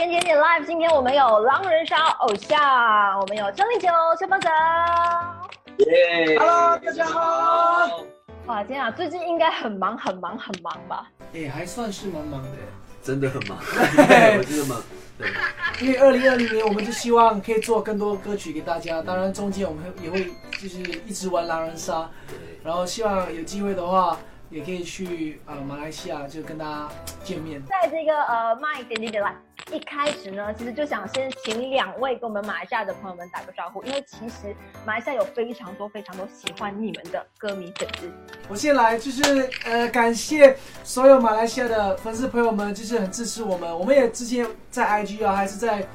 点点点 live，今天我们有狼人杀偶像，我们有张立九、邱方泽。耶 Hello，大家好。哇，天啊，最近应该很忙很忙很忙吧？哎、还算是蛮忙的，真的很忙，我真的忙。对，因为二零二零年我们就希望可以做更多歌曲给大家，当然中间我们也会就是一直玩狼人杀，然后希望有机会的话也可以去呃马来西亚就跟大家见面。在这个呃麦点点点 live 一开始呢，其实就想先请两位跟我们马来西亚的朋友们打个招呼，因为其实马来西亚有非常多非常多喜欢你们的歌迷粉丝。我先来，就是呃，感谢所有马来西亚的粉丝朋友们，就是很支持我们。我们也之前在 IG 啊，还是在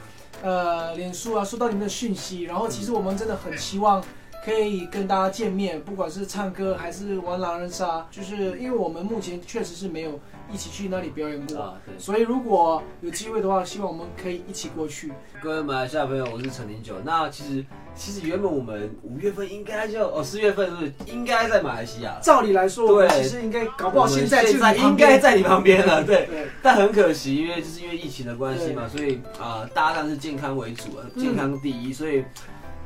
呃脸书啊，收到你们的讯息。然后其实我们真的很希望可以跟大家见面，不管是唱歌还是玩狼人杀，就是因为我们目前确实是没有一起去那里表演过，啊对所以如果有机会的话，希望我们可以一起过去。各位马来西亚朋友，我是陈林九。那其实其实原本我们五月份应该就哦四月份是不是应该在马来西亚？照理来说，对其实应该搞不好现在就在应该在你旁边了，对。对。但很可惜，因为就是因为疫情的关系嘛，所以啊、大家当然是健康为主啊，嗯健康第一。所以，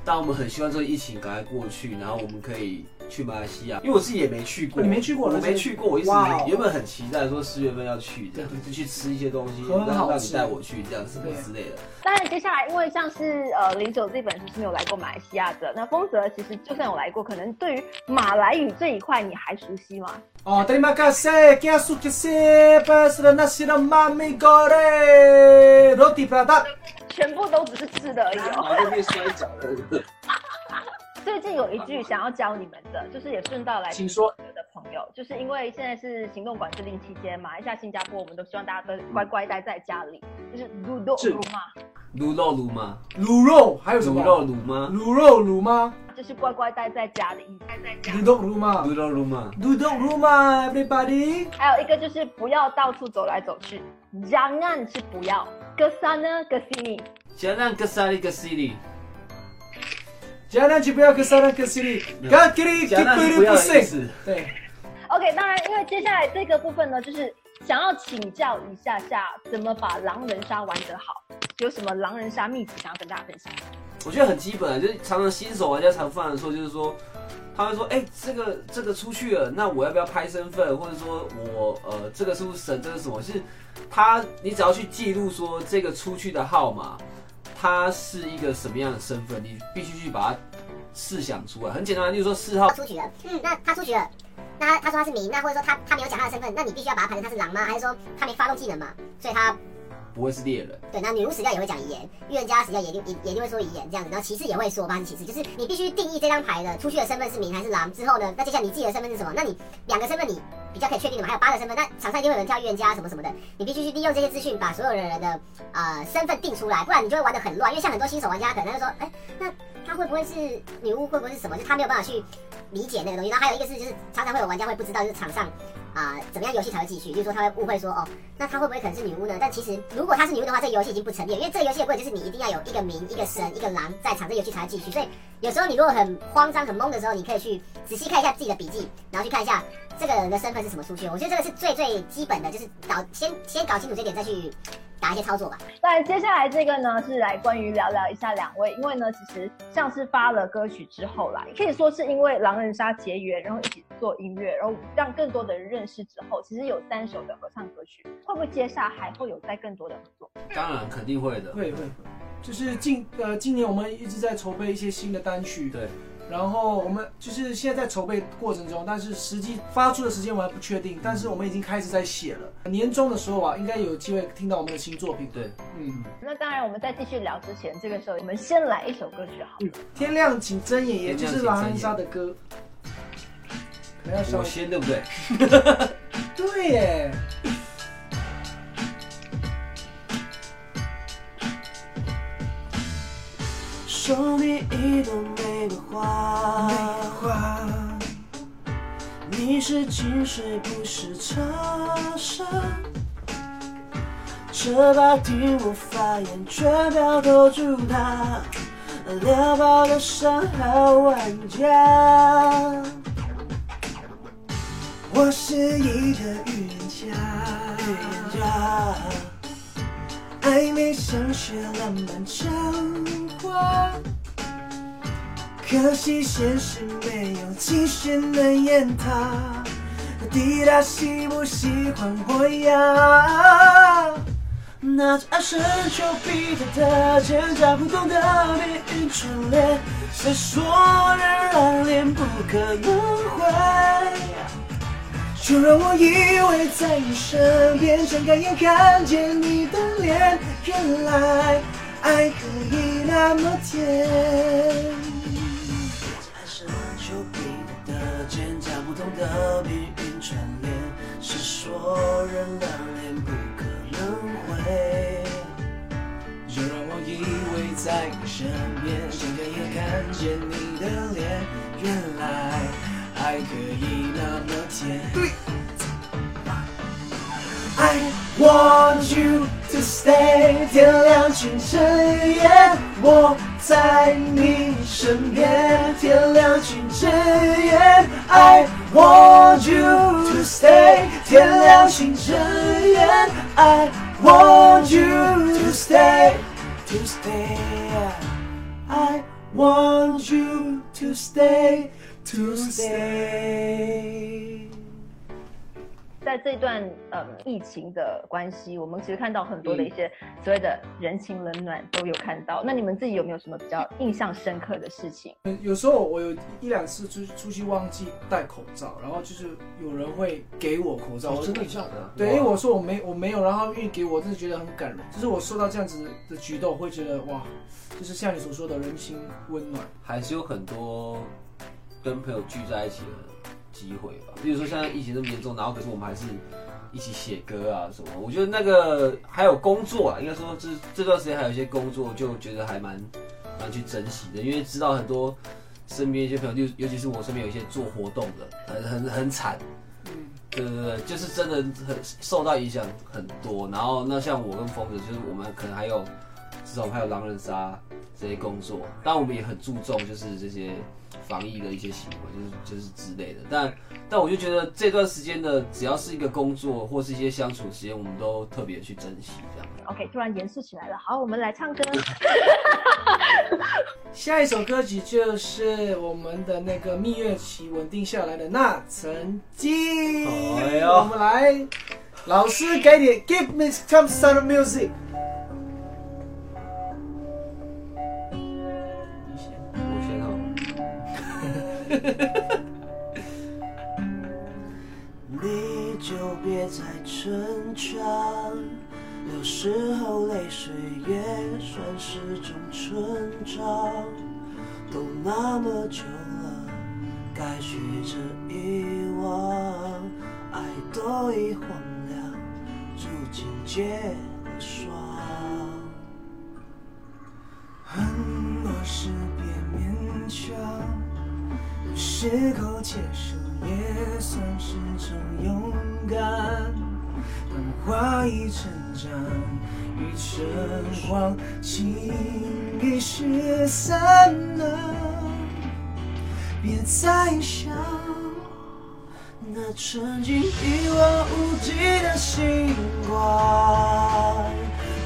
当我们很希望这个疫情赶快过去，然后我们可以去马来西亚，因为我自己也没去过，哦你没去过我没去过，我一直哇哦原本很期待说四月份要去，这样对对对就去吃一些东西，很好吃让让你带我去这样什么之类的。当然，接下来因为像是呃零九这本书是没有来过马来西亚的，那丰泽其实就算有来过，可能对于马来语这一块你还熟悉吗？哦，terima kasih, kia suka se pasal nasi lemak goreng roti prata。全部都只是吃的而已哦。马上被摔跤了。最近有一句想要教你们的，就是也顺道来请说我的朋友，就是因为现在是行动管制令期间，马来西亚、新加坡，我们都希望大家都乖乖待在家里，就是撸豆是撸嘛，卤肉卤吗？卤肉还有什么？卤肉卤吗？卤肉卤吗？就是乖乖待在家的意思。待在家卤肉卤吗？卤肉卤吗？卤肉卤吗？Everybody，还有一个就是不要到处走来走去，jangan 是不要，ke sana ke sini。Jangan ke sana ke sini。jangan 去不要 ke sana ke sini，干 kiri Jangan 是 kiri 不要的意 pusing。思。对，OK，当然，因为接下来这个部分呢，就是想要请教一下下，怎么把狼人杀玩得好，有什么狼人杀秘籍想要跟大家分享？我觉得很基本啊，就是常常新手玩家常犯的错，就是说，他会说，哎、这个这个出去了，那我要不要拍身份，或者说我呃这个是不是神，这个是什么？是他你只要去记录说这个出去的号码，它是一个什么样的身份，你必须去把它试想出来。很简单，例如说四号出局了，嗯，那他出局了，那他他说他是民，那或者说他他没有讲他的身份，那你必须要把他排成他是狼吗？还是说他没发动技能嘛？所以他不会是猎人，对，那女巫死掉也会讲遗言，预言家死掉也定也也一定会说遗言这样子，然后骑士也会说八，是骑士，就是你必须定义这张牌的出去的身份是民还是狼之后呢，那接下来你自己的身份是什么？那你两个身份你比较可以确定的嘛？还有八的身份，那场上一定会有人跳预言家什么什么的，你必须去利用这些资讯把所有的人的呃身份定出来，不然你就会玩的很乱。因为像很多新手玩家可能就说，哎，那他会不会是女巫？会不会是什么？就他没有办法去理解那个东西。然后还有一个是，就是常常会有玩家会不知道，就是场上啊、怎么样游戏才会继续。就是说他会误会说，哦，那他会不会可能是女巫呢？但其实如果他是女巫的话，这个游戏已经不成立了，因为这个游戏的规则就是你一定要有一个民、一个神、一个狼在场，这游戏才会继续。所以有时候你如果很慌张、很懵的时候，你可以去仔细看一下自己的笔记，然后去看一下这个人的身份是什么出去。我觉得这个是最最基本的，就是搞先先搞清楚这点，再去打一些操作吧。那，接下来这个呢是来关于聊聊一下两位，因为呢，其实像是发了歌曲之后啦，也可以说是因为狼人杀结缘，然后一起做音乐，然后让更多的人认识之后，其实有三首的合唱歌曲，会不会接下来还会有再更多的合作？当然肯定会的。会会会，就是近呃今年我们一直在筹备一些新的单曲，对，然后我们就是现在在筹备过程中，但是实际发出的时间我还不确定，但是我们已经开始在写了。年终的时候啊，应该有机会听到我们的新作品。对，嗯，那当然，我们在继续聊之前，这个时候我们先来一首歌曲好了。天亮请睁眼，也就是狼人杀的歌。可能要稍我微先对不对？对耶，送你一朵玫瑰花，花你是金水不是茶沙，这把题无法言，全票投注他，辽宝的三号玩家。我是一个预言家，预言家，暧昧像是浪漫场话，可惜现实没有期限能演它。滴答喜不喜欢我呀？拿着爱神丘比特的剑，在不同的命运串联，谁说人暗恋不可能会？就让我依偎在你身边，睁开眼看见你的脸，原来爱可以那么甜。爱是丘比特的剑，将不同的命运串联，是说人暗恋不可能会？就让我依偎在你身边，睁开眼看见你的脸，原来爱可以那么甜。对。want you to stay，天亮清晨夜，我在你身边，天亮清晨夜。I want you to stay，天亮清晨夜。I want you to stay，to stay。I want you to stay，to stay。 在这段呃疫情的关系，我们其实看到很多的一些所谓的人情冷暖都有看到。那你们自己有没有什么比较印象深刻的事情？有时候我有一两次出出去忘记戴口罩，然后就是有人会给我口罩，我真的假的？对，因为我说我没我没有，然后愿意给我，真的觉得很感人。就是我受到这样子的举动，我会觉得哇，就是像你所说的人情温暖。还是有很多跟朋友聚在一起的机会吧。比如说现在疫情这么严重，然后可是我们还是一起写歌啊什么。我觉得那个还有工作啊，应该说这这段时间还有一些工作，就觉得还蛮蛮去珍惜的，因为知道很多身边一些朋友，就尤其是我身边有一些做活动的，很很很惨。嗯，对对对，就是真的很受到影响很多。然后那像我跟疯子，就是我们可能还有至少还有狼人杀这些工作，当然我们也很注重就是这些防疫的一些行为，就是就是之类的。但但我就觉得这段时间的只要是一个工作或是一些相处时间，我们都特别去珍惜这样。OK，突然严肃起来了。好，我们来唱歌。下一首歌曲就是我们的那个蜜月期稳定下来的那曾经。哎呦我们来，老师给点，Give me some sound of music。你就别再逞强，有时候泪水也算是种成长。都那么久了，该学着遗忘，爱 都已荒凉，如今结了霜。很多事别勉强。有时候接受也算是种勇敢。当话已成长，已成谎，情已失散了，别再想那曾经一望无际的星光，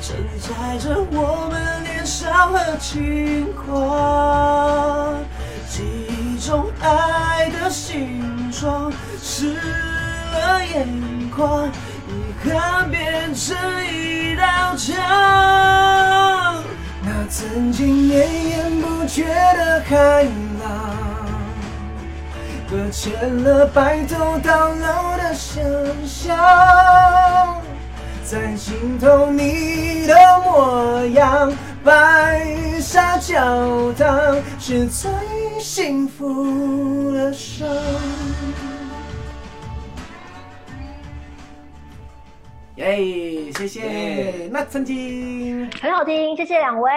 承载着我们年少和轻狂。记忆中爱的形状，湿了眼眶，遗憾变成一道墙。那曾经绵延不绝的海浪，搁浅了白头到老的想象。在心头你的模样，白纱教堂是最幸福的伤。耶，谢谢耶。那曾经，很好听，谢谢两位。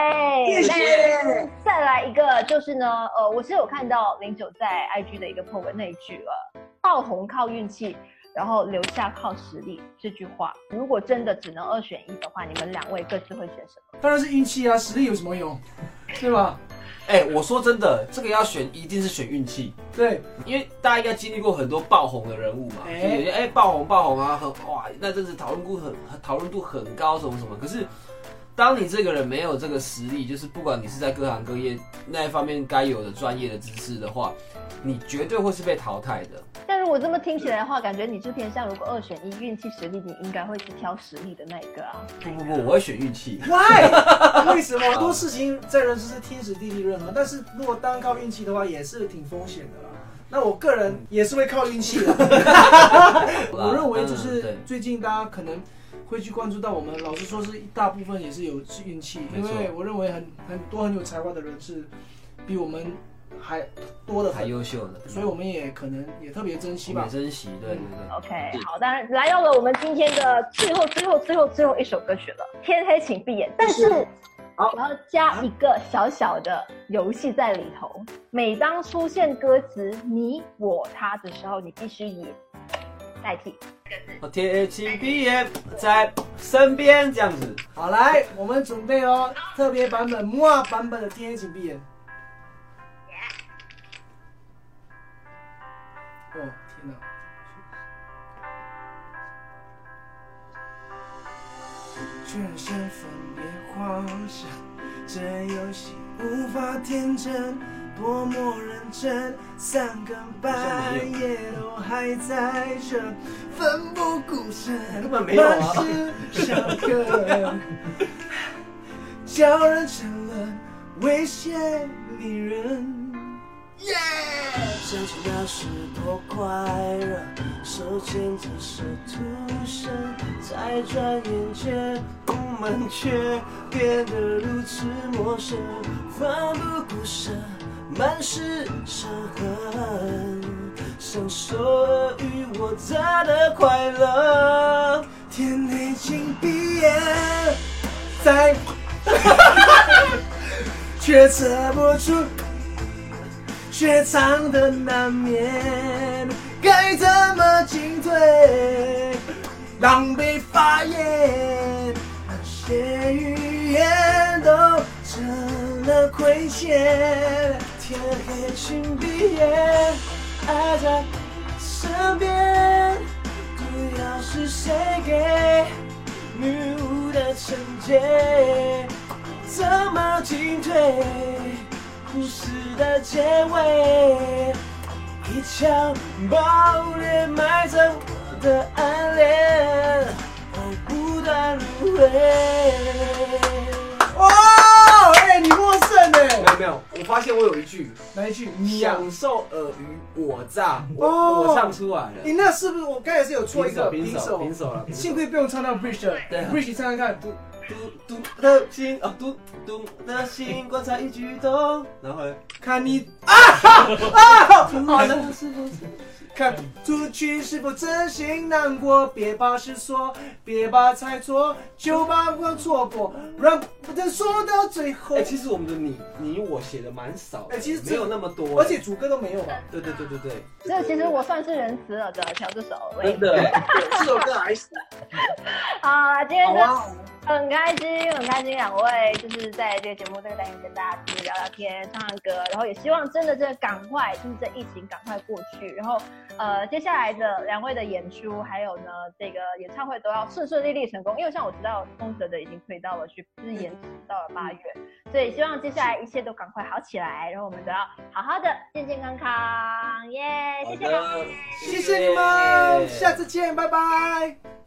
谢谢再来一个，就是呢，呃，我是有看到零九在 IG 的一个 po 文那一句了，爆红靠运气，然后留下靠实力这句话，如果真的只能二选一的话，你们两位各自会选什么？当然是运气啊，实力有什么用？对吧？哎、我说真的，这个要选一定是选运气。对，因为大家应该经历过很多爆红的人物嘛，哎就有些哎、爆红爆红啊，很哇，那阵子讨论度很很讨论度很高，什么什么。可是当你这个人没有这个实力，就是不管你是在各行各业那一方面该有的专业的知识的话，你绝对会是被淘汰的。但如果这么听起来的话，感觉你就偏向如果二选一，运气实力，你应该会是挑实力的那一个啊。不不不，我会选运气。Why？为什么？很多事情在人生是天时地利人和，但是如果单靠运气的话，也是挺风险的啦。那我个人也是会靠运气的。我认为就嗯是最近大家可能会去关注到我们，老实说是一大部分也是有是运气，因为我认为很很多很有才华的人是比我们还多的还，优秀的，所以我们也可能也特别珍惜吧。珍惜，对对对。OK，好，当然来到了我们今天的最后、最后、最后、最后一首歌曲了，《天黑请闭眼》。但是好我要加一个小小的游戏在里头。每当出现歌词“你、我、他”的时候，你必须以代替。哦天请闭眼，在身边这样子。好，来，我们准备哦，特别版本木啊版本的《天黑请闭眼》。哦，天哪！全身分别幻想，这游戏无法天真，多么认真，三更半夜都还在这奋不顾身，根本没有啊满是伤痕，叫人沉沦，危险迷人。想起那时多快乐，手牵着手出生，在转眼间我们却变得如此陌生，奋不顾身，满是伤痕，享受尔虞我的快乐。天黑请闭眼，在，却测不出。却藏的难免，该怎么进退？狼狈发言，那些语言都成了亏欠。天黑请闭眼，爱在身边，不要是谁给女巫的惩戒，怎么进退？故事的结尾，一枪爆裂埋葬我的暗恋，发现我有一句哪一句？你呀、享受尔虞我诈，我哦我唱出来了。你那是不是我刚才是有错一个平手手？平手了。幸亏不用唱到 bridge 了对啊，bridge 你唱唱看。嘟嘟嘟的心啊，嘟嘟的心，观察一举动，然后呢？看你啊哈啊！好的，是不是？看出去是否真心难过，别把事说，别把猜错，就把我错过，让不能说到最后哎，。其实我们的你你我写的蛮少的，哎其实这没有那么多，而且主歌都没有吧？对对对对对，这其实我算是仁慈了的，调这首。真的。这首歌还是 好，今天就好啊。很开心，很开心，两位就是在这个节目这个单元跟大家就是聊聊天、唱唱歌，然后也希望真的这个赶快就是这疫情赶快过去，然后呃接下来的两位的演出还有呢这个演唱会都要顺顺利利成功，因为像我知道风泽的已经推到了去，就是延迟到了八月，所以希望接下来一切都赶快好起来，然后我们都要好好的健健康康，耶、谢谢谢谢你们，下次见，拜拜。